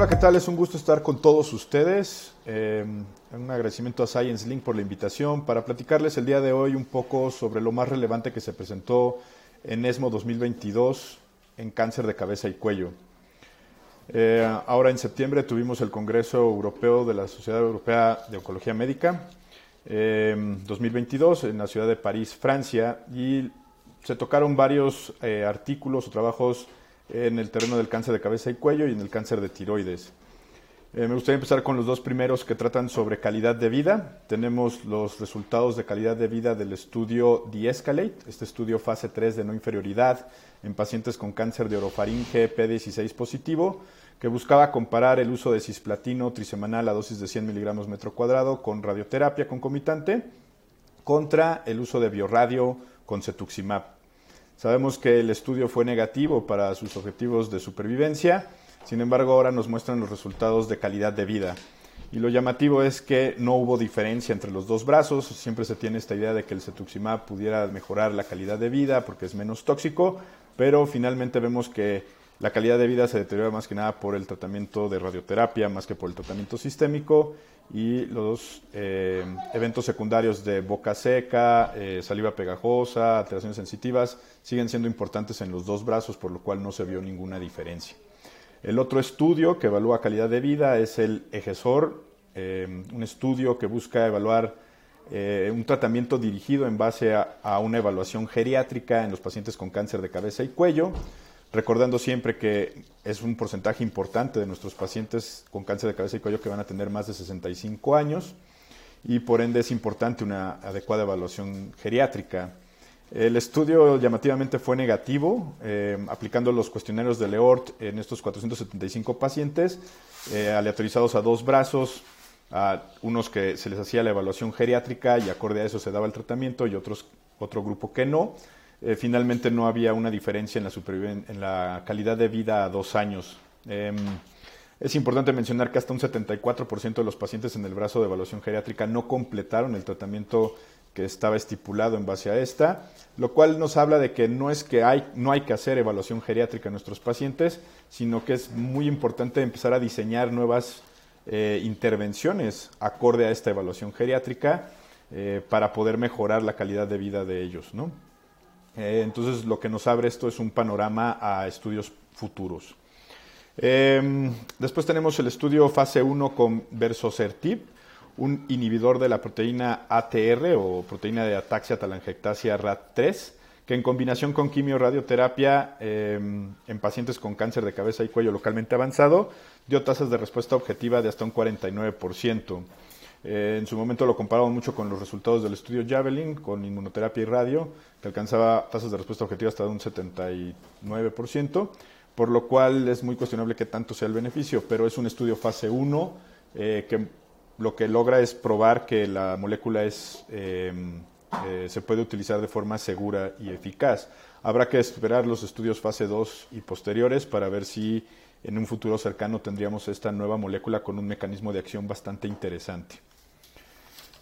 Hola, ¿qué tal? Es un gusto estar con todos ustedes. Eh, un agradecimiento a Science Link por la invitación para platicarles el día de hoy un poco sobre lo más relevante que se presentó en ESMO 2022 en cáncer de cabeza y cuello. Eh, ahora en septiembre tuvimos el Congreso Europeo de la Sociedad Europea de Oncología Médica eh, 2022 en la ciudad de París, Francia, y se tocaron varios eh, artículos o trabajos en el terreno del cáncer de cabeza y cuello y en el cáncer de tiroides. Eh, me gustaría empezar con los dos primeros que tratan sobre calidad de vida. Tenemos los resultados de calidad de vida del estudio De-Escalate, este estudio fase 3 de no inferioridad en pacientes con cáncer de orofaringe P16 positivo, que buscaba comparar el uso de cisplatino trisemanal a dosis de 100 miligramos metro cuadrado con radioterapia concomitante contra el uso de bioradio con cetuximab. Sabemos que el estudio fue negativo para sus objetivos de supervivencia, sin embargo ahora nos muestran los resultados de calidad de vida. Y lo llamativo es que no hubo diferencia entre los dos brazos, siempre se tiene esta idea de que el cetuximab pudiera mejorar la calidad de vida porque es menos tóxico, pero finalmente vemos que la calidad de vida se deteriora más que nada por el tratamiento de radioterapia, más que por el tratamiento sistémico y los eh, eventos secundarios de boca seca, eh, saliva pegajosa, alteraciones sensitivas siguen siendo importantes en los dos brazos, por lo cual no se vio ninguna diferencia. El otro estudio que evalúa calidad de vida es el EGESOR, eh, un estudio que busca evaluar un tratamiento dirigido en base a, una evaluación geriátrica en los pacientes con cáncer de cabeza y cuello, recordando siempre que es un porcentaje importante de nuestros pacientes con cáncer de cabeza y cuello que van a tener más de 65 años y por ende es importante una adecuada evaluación geriátrica. El estudio llamativamente fue negativo, eh, aplicando los cuestionarios de LEORT en estos 475 pacientes, eh, aleatorizados a dos brazos, a unos que se les hacía la evaluación geriátrica y acorde a eso se daba el tratamiento y otros, otro grupo que no. Eh, finalmente no había una diferencia en la, en la calidad de vida a dos años. Eh, es importante mencionar que hasta un 74% de los pacientes en el brazo de evaluación geriátrica no completaron el tratamiento que estaba estipulado en base a esta, lo cual nos habla de que no es que hay, no hay que hacer evaluación geriátrica en nuestros pacientes, sino que es muy importante empezar a diseñar nuevas eh, intervenciones acorde a esta evaluación geriátrica eh, para poder mejorar la calidad de vida de ellos. ¿no? Eh, entonces, lo que nos abre esto es un panorama a estudios futuros. Eh, después tenemos el estudio fase 1 con Versocertib, un inhibidor de la proteína ATR o proteína de ataxia talangectasia RAT3, que en combinación con quimioradioterapia eh, en pacientes con cáncer de cabeza y cuello localmente avanzado dio tasas de respuesta objetiva de hasta un 49%. Eh, en su momento lo comparamos mucho con los resultados del estudio Javelin, con inmunoterapia y radio, que alcanzaba tasas de respuesta objetiva hasta de un 79%, por lo cual es muy cuestionable que tanto sea el beneficio, pero es un estudio fase 1 eh, que lo que logra es probar que la molécula es, eh, eh, se puede utilizar de forma segura y eficaz. Habrá que esperar los estudios fase 2 y posteriores para ver si en un futuro cercano tendríamos esta nueva molécula con un mecanismo de acción bastante interesante.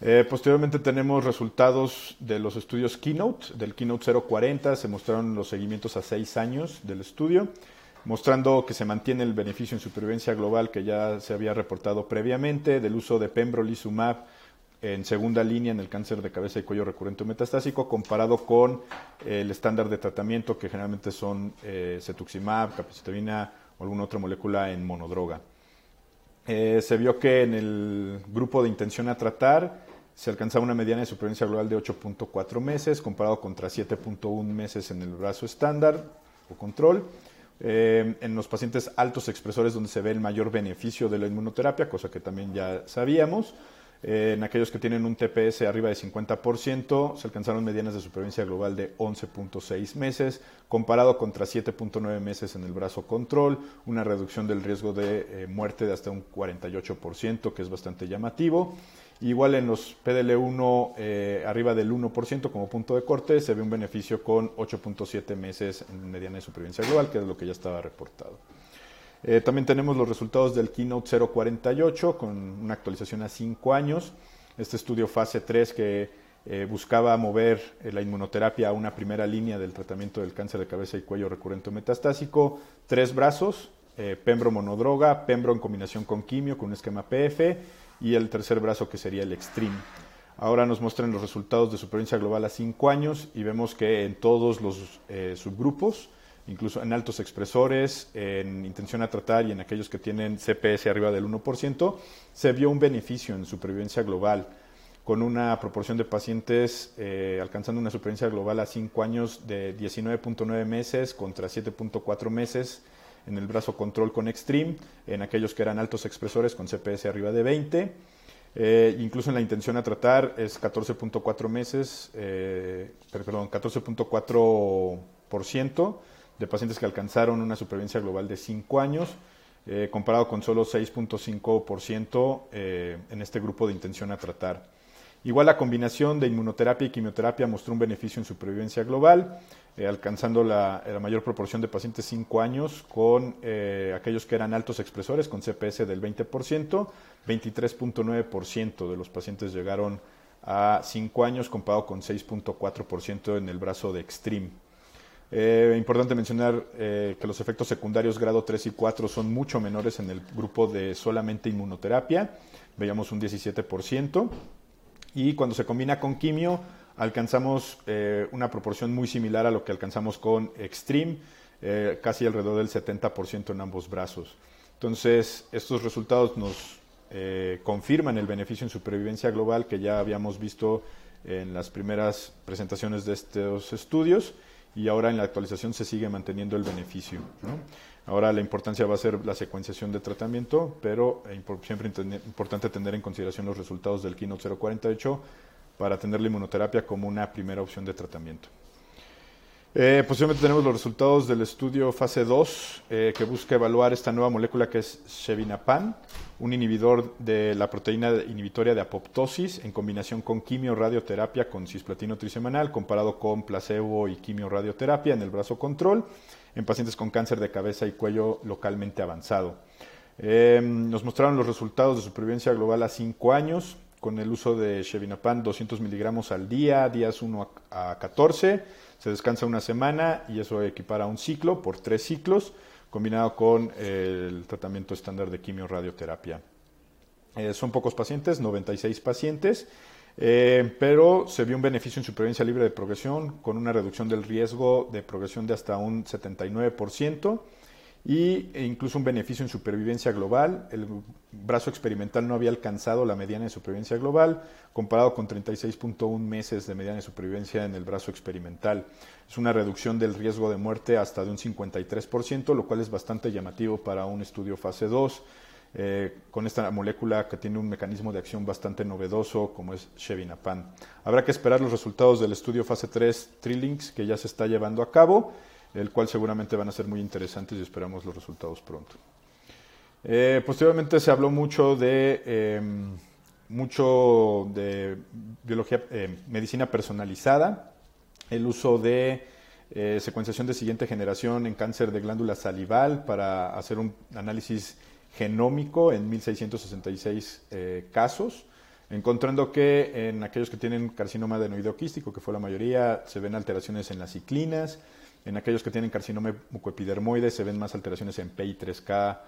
Eh, posteriormente tenemos resultados de los estudios Keynote, del Keynote 040, se mostraron los seguimientos a seis años del estudio, mostrando que se mantiene el beneficio en supervivencia global que ya se había reportado previamente, del uso de pembrolizumab en segunda línea en el cáncer de cabeza y cuello recurrente o metastásico, comparado con el estándar de tratamiento que generalmente son eh, cetuximab, capecitabina o alguna otra molécula en monodroga. Eh, se vio que en el grupo de intención a tratar se alcanzaba una mediana de supervivencia global de 8.4 meses, comparado contra 7.1 meses en el brazo estándar o control. Eh, en los pacientes altos expresores donde se ve el mayor beneficio de la inmunoterapia, cosa que también ya sabíamos. Eh, en aquellos que tienen un TPS arriba de 50%, se alcanzaron medianas de supervivencia global de 11.6 meses, comparado contra 7.9 meses en el brazo control, una reducción del riesgo de eh, muerte de hasta un 48%, que es bastante llamativo. Igual en los PDL1 eh, arriba del 1% como punto de corte se ve un beneficio con 8.7 meses en mediana de supervivencia global, que es lo que ya estaba reportado. Eh, también tenemos los resultados del Keynote 048 con una actualización a 5 años. Este estudio fase 3 que eh, buscaba mover eh, la inmunoterapia a una primera línea del tratamiento del cáncer de cabeza y cuello recurrente metastásico. Tres brazos, Pembro monodroga, Pembro en combinación con quimio, con un esquema PF, y el tercer brazo que sería el Extreme. Ahora nos muestran los resultados de supervivencia global a 5 años y vemos que en todos los subgrupos, incluso en altos expresores, en intención a tratar y en aquellos que tienen CPS arriba del 1%, se vio un beneficio en supervivencia global con una proporción de pacientes eh, alcanzando una supervivencia global a 5 años de 19.9 meses contra 7.4 meses en el brazo control con Extreme, en aquellos que eran altos expresores con CPS arriba de 20. Eh, incluso en la intención a tratar es 14.4 meses, eh, perdón, 14.4% de pacientes que alcanzaron una supervivencia global de 5 años, eh, comparado con solo 6.5% en este grupo de intención a tratar. Igual la combinación de inmunoterapia y quimioterapia mostró un beneficio en supervivencia global, eh, alcanzando la, mayor proporción de pacientes 5 años con eh, aquellos que eran altos expresores, con CPS del 20%, 23.9% de los pacientes llegaron a 5 años comparado con 6.4% en el brazo de Extreme. Eh, importante mencionar que los efectos secundarios grado 3 y 4 son mucho menores en el grupo de solamente inmunoterapia, veíamos un 17%. Y cuando se combina con quimio, alcanzamos eh, una proporción muy similar a lo que alcanzamos con Extreme, eh, casi alrededor del 70% en ambos brazos. Entonces, estos resultados nos eh, confirman el beneficio en supervivencia global que ya habíamos visto en las primeras presentaciones de estos estudios y ahora en la actualización se sigue manteniendo el beneficio. Ahora la importancia va a ser la secuenciación de tratamiento, pero siempre importante tener en consideración los resultados del Keynote 048 para tener la inmunoterapia como una primera opción de tratamiento. Eh, posiblemente tenemos los resultados del estudio fase 2 eh, que busca evaluar esta nueva molécula que es Shevinapan, un inhibidor de la proteína inhibitoria de apoptosis en combinación con quimio-radioterapia con cisplatino trisemanal comparado con placebo y quimio-radioterapia en el brazo control en pacientes con cáncer de cabeza y cuello localmente avanzado. Eh, nos mostraron los resultados de supervivencia global a 5 años con el uso de Shevinapan 200 miligramos al día, días 1 a 14. Se descansa una semana y eso equipara a un ciclo por tres ciclos, combinado con el tratamiento estándar de quimio-radioterapia. Eh, son pocos pacientes, 96 pacientes, eh, pero se vio un beneficio en supervivencia libre de progresión con una reducción del riesgo de progresión de hasta un 79% y e incluso un beneficio en supervivencia global. El brazo experimental no había alcanzado la mediana de supervivencia global, comparado con 36.1 meses de mediana de supervivencia en el brazo experimental. Es una reducción del riesgo de muerte hasta de un 53%, lo cual es bastante llamativo para un estudio fase 2. Eh, con esta molécula que tiene un mecanismo de acción bastante novedoso como es Shevinapan. Habrá que esperar los resultados del estudio fase 3 Trilinks que ya se está llevando a cabo, el cual seguramente van a ser muy interesantes y esperamos los resultados pronto. Eh, posteriormente se habló mucho de em, mucho de biología, eh, medicina personalizada, el uso de secuenciación de siguiente generación en cáncer de glándula salival para hacer un análisis genómico en 1666 eh, casos, encontrando que en aquellos que tienen carcinoma adenoideo quístico, que fue la mayoría, se ven alteraciones en las ciclinas, en aquellos que tienen carcinoma mucoepidermoide se ven más alteraciones en PI3K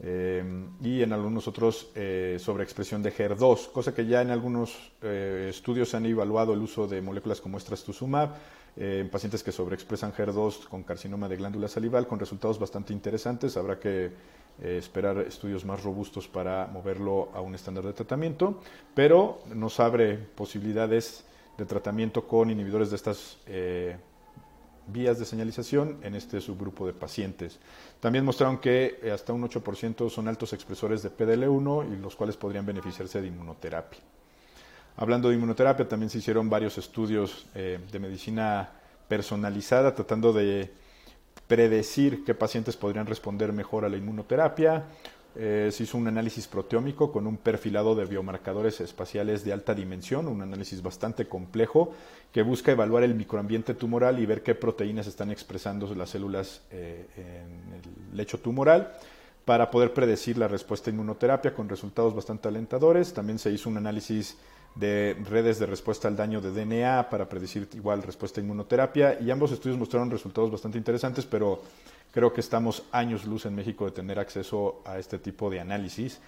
eh, y en algunos otros eh, sobreexpresión de HER2, cosa que ya en algunos estudios se han evaluado el uso de moléculas como estrastuzumab en pacientes que sobreexpresan HER2 con carcinoma de glándula salival con resultados bastante interesantes. Habrá que eh, esperar estudios más robustos para moverlo a un estándar de tratamiento, pero nos abre posibilidades de tratamiento con inhibidores de estas eh, vías de señalización en este subgrupo de pacientes. También mostraron que eh, hasta un 8% son altos expresores de PDL1 y los cuales podrían beneficiarse de inmunoterapia. Hablando de inmunoterapia, también se hicieron varios estudios de medicina personalizada tratando de predecir qué pacientes podrían responder mejor a la inmunoterapia. Eh, se hizo un análisis proteómico con un perfilado de biomarcadores espaciales de alta dimensión, un análisis bastante complejo que busca evaluar el microambiente tumoral y ver qué proteínas están expresando las células eh, en el lecho tumoral para poder predecir la respuesta a inmunoterapia con resultados bastante alentadores. También se hizo un análisis de redes de respuesta al daño de DNA para predecir igual respuesta a inmunoterapia y ambos estudios mostraron resultados bastante interesantes, pero Creo que estamos años luz en México de tener acceso a este tipo de análisis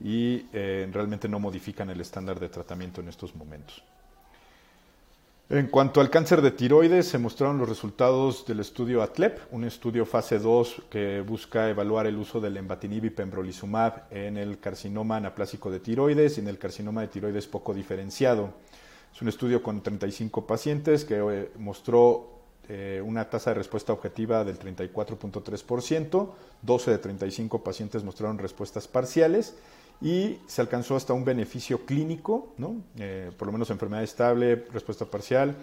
y eh, realmente no modifican el estándar de tratamiento en estos momentos. En cuanto al cáncer de tiroides, se mostraron los resultados del estudio ATLEP, un estudio fase 2 que busca evaluar el uso del embatinib y pembrolizumab en el carcinoma anaplásico de tiroides y en el carcinoma de tiroides poco diferenciado. Es un estudio con 35 pacientes que eh, mostró eh, una tasa de respuesta objetiva del 34.3%, 12 de 35 pacientes mostraron respuestas parciales y se alcanzó hasta un beneficio clínico, ¿no? Eh, por lo menos enfermedad estable, respuesta parcial,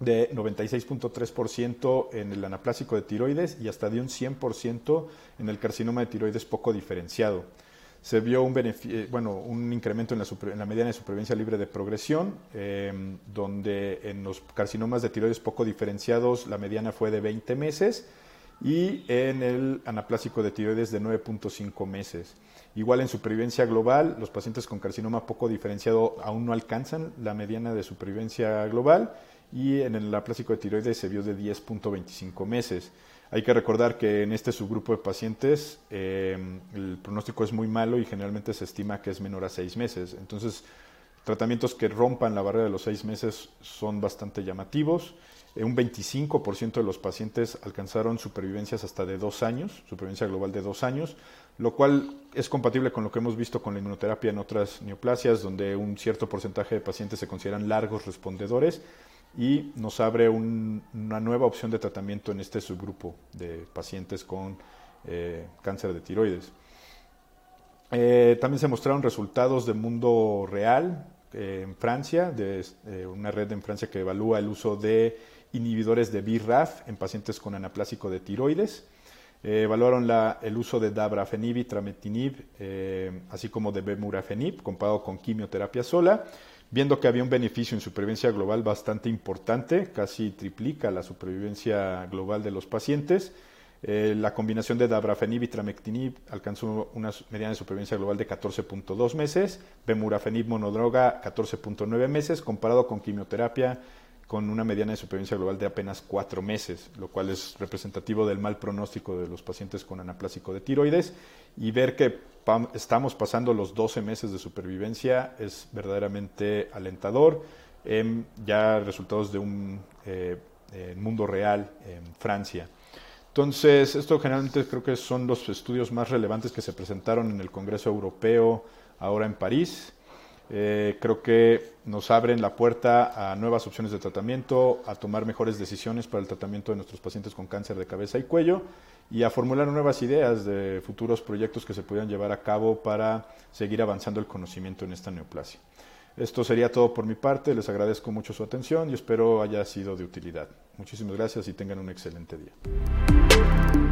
de 96.3% en el anaplásico de tiroides y hasta de un 100% en el carcinoma de tiroides poco diferenciado. Se vio un, eh, bueno, un incremento en la, en la, mediana de supervivencia libre de progresión, em, donde en los carcinomas de tiroides poco diferenciados la mediana fue de 20 meses y en el anaplásico de tiroides de 9.5 meses. Igual en supervivencia global, los pacientes con carcinoma poco diferenciado aún no alcanzan la mediana de supervivencia global y en el anaplásico de tiroides se vio de 10.25 meses. Hay que recordar que en este subgrupo de pacientes eh, el pronóstico es muy malo y generalmente se estima que es menor a 6 meses. Entonces, tratamientos que rompan la barrera de los 6 meses son bastante llamativos. Eh, un 25% de los pacientes alcanzaron supervivencias hasta de 2 años, supervivencia global de 2 años, lo cual es compatible con lo que hemos visto con la inmunoterapia en otras neoplasias, donde un cierto porcentaje de pacientes se consideran largos respondedores y nos abre una nueva opción de tratamiento en este subgrupo de pacientes con eh, cáncer de tiroides. Eh, también se mostraron resultados de mundo real eh, en Francia, de una red en Francia que evalúa el uso de inhibidores de BRAF en pacientes con anaplásico de tiroides. Eh, evaluaron el uso de dabrafenib y trametinib, eh, así como de bemurafenib, comparado con quimioterapia sola, viendo que había un beneficio en supervivencia global bastante importante, casi triplica la supervivencia global de los pacientes. Eh, la combinación de dabrafenib y tramectinib alcanzó una mediana de supervivencia global de 14.2 meses, bemurafenib monodroga 14.9 meses, comparado con quimioterapia con una mediana de supervivencia global de apenas cuatro meses, lo cual es representativo del mal pronóstico de los pacientes con anaplásico de tiroides. Y ver que estamos pasando los 12 meses de supervivencia es verdaderamente alentador. ya resultados de un eh, mundo real en Francia. Entonces, esto generalmente creo que son los estudios más relevantes que se presentaron en el Congreso Europeo ahora en París. Eh, creo que nos abren la puerta a nuevas opciones de tratamiento, a tomar mejores decisiones para el tratamiento de nuestros pacientes con cáncer de cabeza y cuello y a formular nuevas ideas de futuros proyectos que se puedan llevar a cabo para seguir avanzando el conocimiento en esta neoplasia. Esto sería todo por mi parte, les agradezco mucho su atención y espero haya sido de utilidad. Muchísimas gracias y tengan un excelente día.